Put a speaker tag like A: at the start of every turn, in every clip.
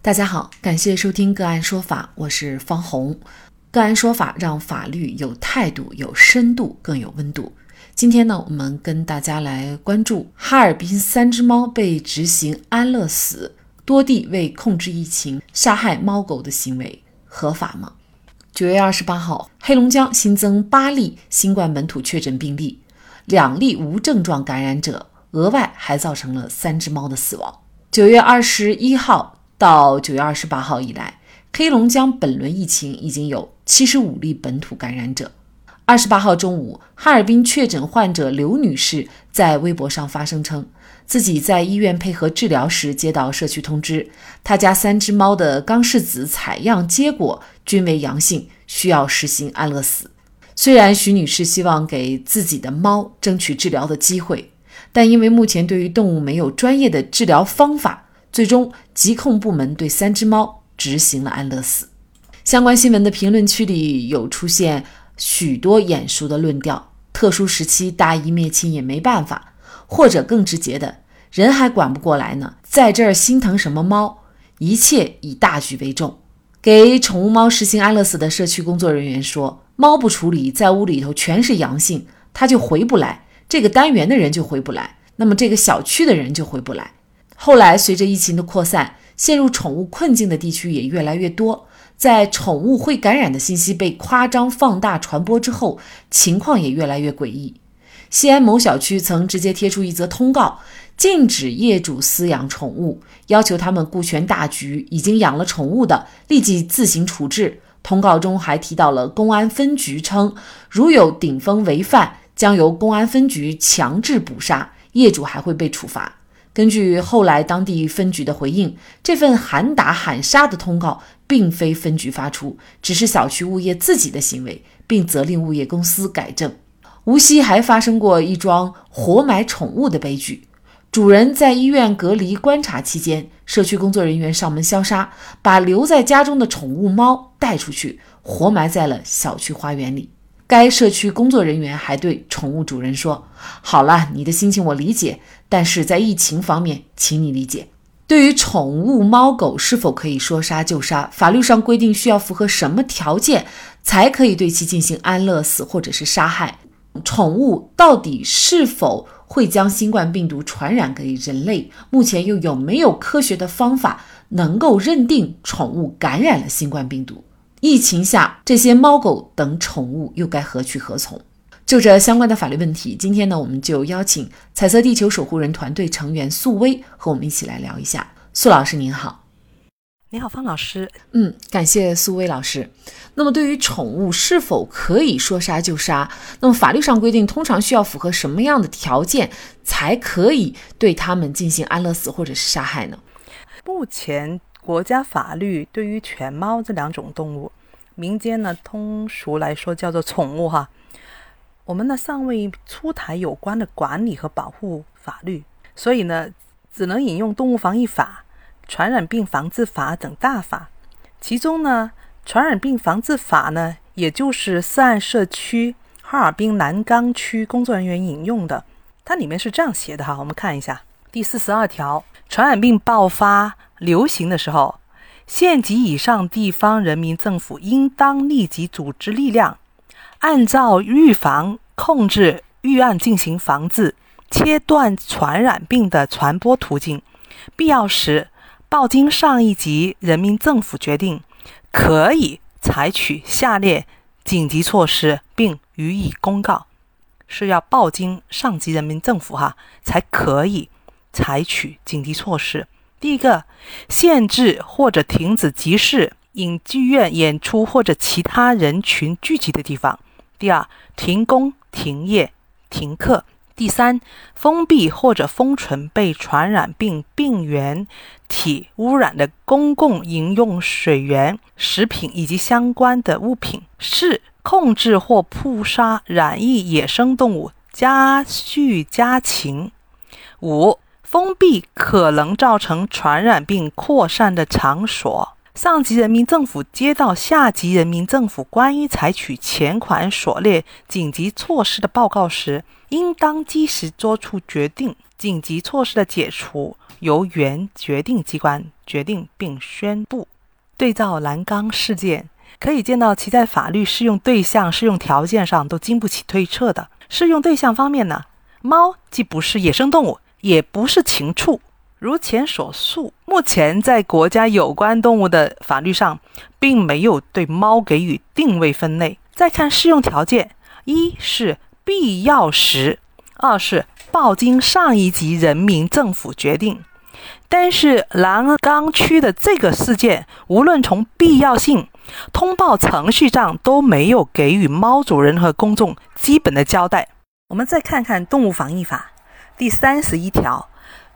A: 大家好，感谢收听个案说法，我是方红。个案说法让法律有态度、有深度、更有温度。今天呢，我们跟大家来关注哈尔滨三只猫被执行安乐死，多地为控制疫情杀害猫狗的行为合法吗？九月二十八号，黑龙江新增八例新冠本土确诊病例，两例无症状感染者，额外还造成了三只猫的死亡。九月二十一号。到九月二十八号以来，黑龙江本轮疫情已经有七十五例本土感染者。二十八号中午，哈尔滨确诊患者刘女士在微博上发声称，自己在医院配合治疗时接到社区通知，她家三只猫的肛拭子采样结果均为阳性，需要实行安乐死。虽然徐女士希望给自己的猫争取治疗的机会，但因为目前对于动物没有专业的治疗方法。最终，疾控部门对三只猫执行了安乐死。相关新闻的评论区里有出现许多眼熟的论调：特殊时期大义灭亲也没办法，或者更直接的，人还管不过来呢，在这儿心疼什么猫？一切以大局为重。给宠物猫实行安乐死的社区工作人员说：“猫不处理，在屋里头全是阳性，它就回不来，这个单元的人就回不来，那么这个小区的人就回不来。”后来，随着疫情的扩散，陷入宠物困境的地区也越来越多。在宠物会感染的信息被夸张放大传播之后，情况也越来越诡异。西安某小区曾直接贴出一则通告，禁止业主饲养宠物，要求他们顾全大局，已经养了宠物的立即自行处置。通告中还提到了公安分局称，如有顶风违犯，将由公安分局强制捕杀，业主还会被处罚。根据后来当地分局的回应，这份喊打喊杀的通告并非分局发出，只是小区物业自己的行为，并责令物业公司改正。无锡还发生过一桩活埋宠物的悲剧，主人在医院隔离观察期间，社区工作人员上门消杀，把留在家中的宠物猫带出去，活埋在了小区花园里。该社区工作人员还对宠物主人说：“好了，你的心情我理解，但是在疫情方面，请你理解。对于宠物猫狗是否可以说杀就杀，法律上规定需要符合什么条件才可以对其进行安乐死或者是杀害？宠物到底是否会将新冠病毒传染给人类？目前又有没有科学的方法能够认定宠物感染了新冠病毒？”疫情下，这些猫狗等宠物又该何去何从？就这相关的法律问题，今天呢，我们就邀请彩色地球守护人团队成员素薇和我们一起来聊一下。素老师您好，
B: 你好，方老师。
A: 嗯，感谢素薇老师。那么，对于宠物是否可以说杀就杀？那么法律上规定，通常需要符合什么样的条件才可以对它们进行安乐死或者是杀害呢？
B: 目前。国家法律对于犬猫这两种动物，民间呢通俗来说叫做宠物哈。我们呢尚未出台有关的管理和保护法律，所以呢只能引用《动物防疫法》《传染病防治法》等大法。其中呢，《传染病防治法》呢，也就是涉案社区哈尔滨南岗区工作人员引用的，它里面是这样写的哈，我们看一下第四十二条：传染病爆发。流行的时候，县级以上地方人民政府应当立即组织力量，按照预防、控制预案进行防治，切断传染病的传播途径。必要时，报经上一级人民政府决定，可以采取下列紧急措施，并予以公告。是要报经上级人民政府哈，才可以采取紧急措施。第一个，限制或者停止集市、影剧院演出或者其他人群聚集的地方。第二，停工、停业、停课。第三，封闭或者封存被传染病病原体污染的公共饮用水源、食品以及相关的物品。四，控制或扑杀染疫野生动物，家畜家禽。五。封闭可能造成传染病扩散的场所。上级人民政府接到下级人民政府关于采取前款所列紧急措施的报告时，应当及时作出决定。紧急措施的解除由原决定机关决定并宣布。对照蓝钢事件，可以见到其在法律适用对象、适用条件上都经不起推测的。适用对象方面呢，猫既不是野生动物，也不是禽畜。如前所述，目前在国家有关动物的法律上，并没有对猫给予定位分类。再看适用条件，一是必要时，二是报经上一级人民政府决定。但是南岗区的这个事件，无论从必要性、通报程序上，都没有给予猫主人和公众基本的交代。我们再看看《动物防疫法》第三十一条。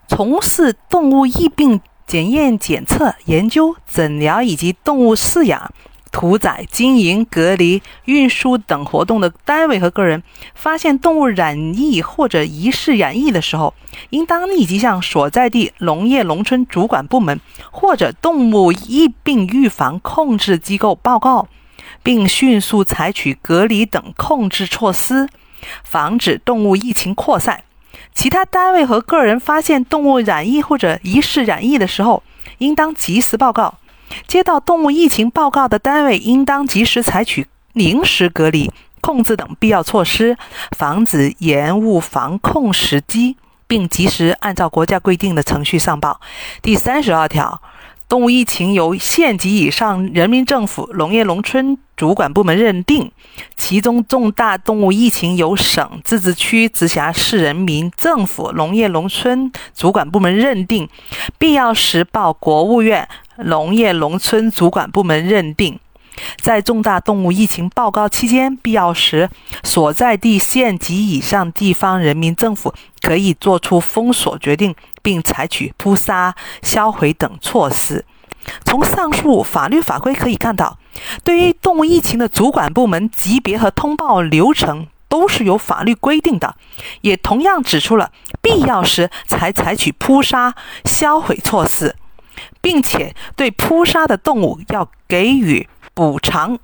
B: 从事动物疫病检验、检测、研究、诊疗以及动物饲养、屠宰、经营、隔离、运输等活动的单位和个人，发现动物染疫或者疑似染疫的时候，应当立即向所在地农业农村主管部门或者动物疫病预防控制机构报告，并迅速采取隔离等控制措施，防止动物疫情扩散。其他单位和个人发现动物染疫或者疑似染疫的时候，应当及时报告。接到动物疫情报告的单位，应当及时采取临时隔离、控制等必要措施，防止延误防控时机，并及时按照国家规定的程序上报。第三十二条。动物疫情由县级以上人民政府农业农村主管部门认定，其中重大动物疫情由省、自治区、直辖市人民政府农业农村主管部门认定，必要时报国务院农业农村主管部门认定。在重大动物疫情报告期间，必要时，所在地县级以上地方人民政府可以作出封锁决定，并采取扑杀、销毁等措施。从上述法律法规可以看到，对于动物疫情的主管部门级别和通报流程都是有法律规定的，也同样指出了必要时才采取扑杀、销毁措施，并且对扑杀的动物要给予。补偿。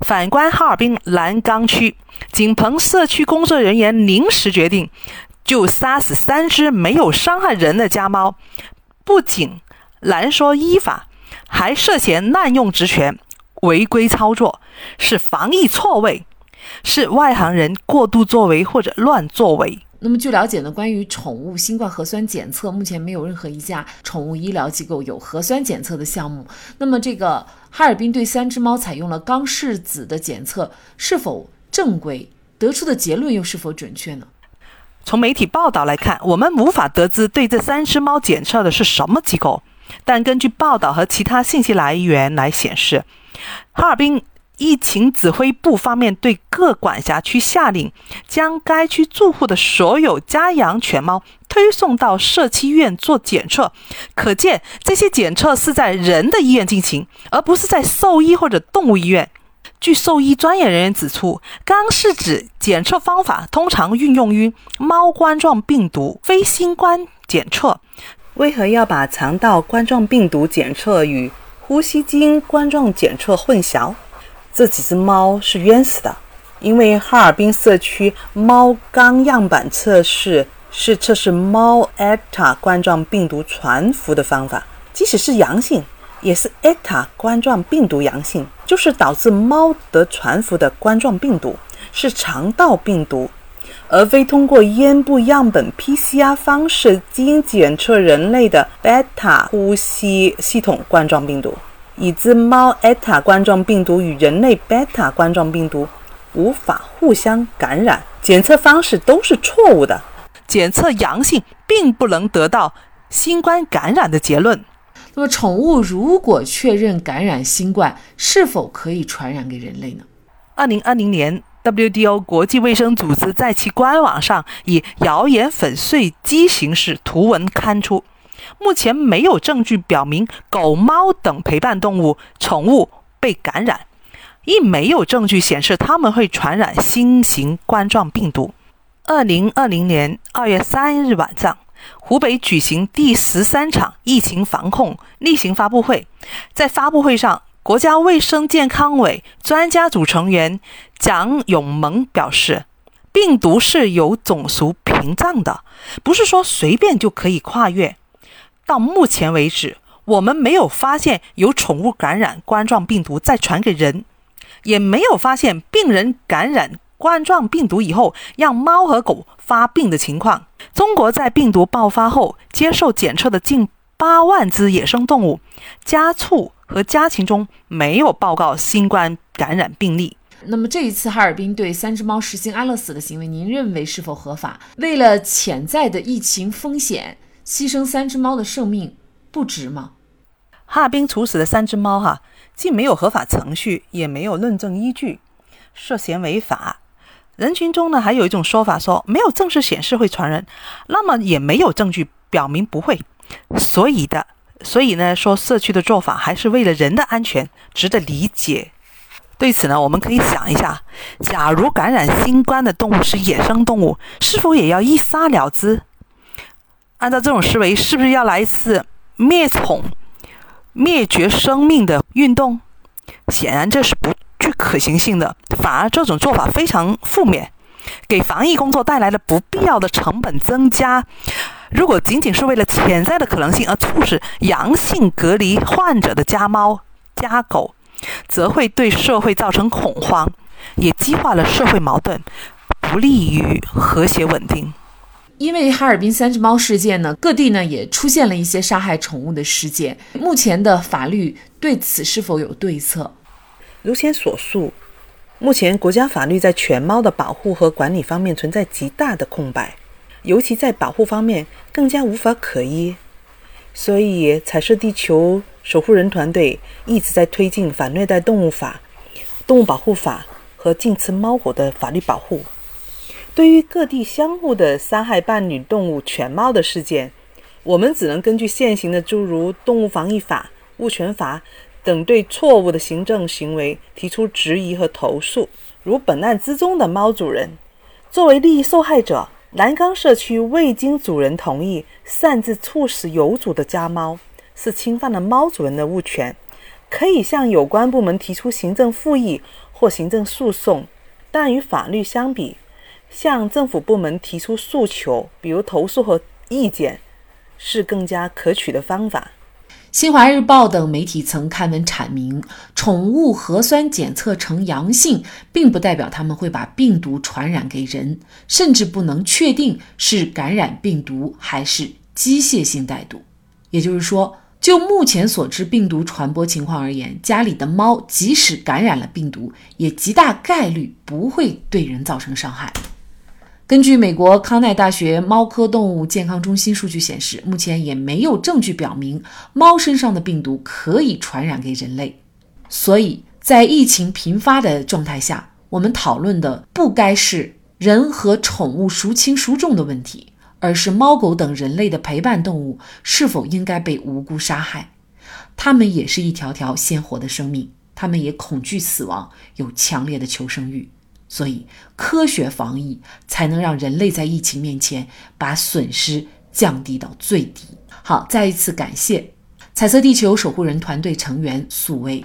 B: 反观哈尔滨蓝钢区，景鹏社区工作人员临时决定，就杀死三只没有伤害人的家猫，不仅难说依法，还涉嫌滥用职权、违规操作，是防疫错位，是外行人过度作为或者乱作为。
A: 那么，据了解呢，关于宠物新冠核酸检测，目前没有任何一家宠物医疗机构有核酸检测的项目。那么，这个哈尔滨对三只猫采用了钢拭子的检测，是否正规？得出的结论又是否准确呢？
B: 从媒体报道来看，我们无法得知对这三只猫检测的是什么机构，但根据报道和其他信息来源来显示，哈尔滨。疫情指挥部方面对各管辖区下令，将该区住户的所有家养犬猫推送到社区医院做检测。可见，这些检测是在人的医院进行，而不是在兽医或者动物医院。据兽医专业人员指出，肛拭子检测方法通常运用于猫冠状病毒非新冠检测。为何要把肠道冠状病毒检测与呼吸经冠状检测混淆？这几只猫是冤死的，因为哈尔滨社区猫肛样板测试是测试猫艾塔冠状病毒传播的方法，即使是阳性，也是艾塔冠状病毒阳性，就是导致猫得传播的冠状病毒是肠道病毒，而非通过咽部样本 PCR 方式基因检测人类的贝塔呼吸系统冠状病毒。已知猫 eta 冠状病毒与人类贝塔冠状病毒无法互相感染，检测方式都是错误的。检测阳性并不能得到新冠感染的结论。
A: 那么，宠物如果确认感染新冠，是否可以传染给人类呢？
B: 二零二零年，WDO 国际卫生组织在其官网上以谣言粉碎机形式图文刊出。目前没有证据表明狗猫等陪伴动物、宠物被感染，亦没有证据显示它们会传染新型冠状病毒。二零二零年二月三日晚上，湖北举行第十三场疫情防控例行发布会，在发布会上，国家卫生健康委专家组成员蒋永萌表示，病毒是有种族屏障的，不是说随便就可以跨越。到目前为止，我们没有发现有宠物感染冠状病毒再传给人，也没有发现病人感染冠状病毒以后让猫和狗发病的情况。中国在病毒爆发后接受检测的近八万只野生动物，家畜和家禽中没有报告新冠感染病例。
A: 那么这一次哈尔滨对三只猫实行安乐死的行为，您认为是否合法？为了潜在的疫情风险，牺牲三只猫的生命不值吗？
B: 哈尔滨处死的三只猫，哈，既没有合法程序，也没有论证依据，涉嫌违法。人群中呢，还有一种说法说没有证据显示会传人，那么也没有证据表明不会。所以的，所以呢，说社区的做法还是为了人的安全，值得理解。对此呢，我们可以想一下：假如感染新冠的动物是野生动物，是否也要一杀了之？按照这种思维，是不是要来一次灭宠、灭绝生命的运动？显然这是不具可行性的，反而这种做法非常负面，给防疫工作带来了不必要的成本增加。如果仅仅是为了潜在的可能性而促使阳性隔离患者的家猫、家狗，则会对社会造成恐慌，也激化了社会矛盾，不利于和谐稳定。
A: 因为哈尔滨三只猫事件呢，各地呢也出现了一些杀害宠物的事件。目前的法律对此是否有对策？
B: 如前所述，目前国家法律在犬猫的保护和管理方面存在极大的空白。尤其在保护方面更加无法可依，所以彩色地球守护人团队一直在推进反虐待动物法、动物保护法和禁吃猫狗的法律保护。对于各地相互的杀害伴侣动物犬猫的事件，我们只能根据现行的诸如动物防疫法、物权法等对错误的行政行为提出质疑和投诉。如本案之中的猫主人，作为利益受害者。南岗社区未经主人同意擅自处死有主的家猫，是侵犯了猫主人的物权，可以向有关部门提出行政复议或行政诉讼。但与法律相比，向政府部门提出诉求，比如投诉和意见，是更加可取的方法。
A: 新华日报等媒体曾刊文阐明，宠物核酸检测呈阳性，并不代表它们会把病毒传染给人，甚至不能确定是感染病毒还是机械性带毒。也就是说，就目前所知病毒传播情况而言，家里的猫即使感染了病毒，也极大概率不会对人造成伤害。根据美国康奈大学猫科动物健康中心数据显示，目前也没有证据表明猫身上的病毒可以传染给人类。所以在疫情频发的状态下，我们讨论的不该是人和宠物孰轻孰重的问题，而是猫狗等人类的陪伴动物是否应该被无辜杀害。它们也是一条条鲜活的生命，它们也恐惧死亡，有强烈的求生欲。所以，科学防疫才能让人类在疫情面前把损失降低到最低。好，再一次感谢彩色地球守护人团队成员素薇。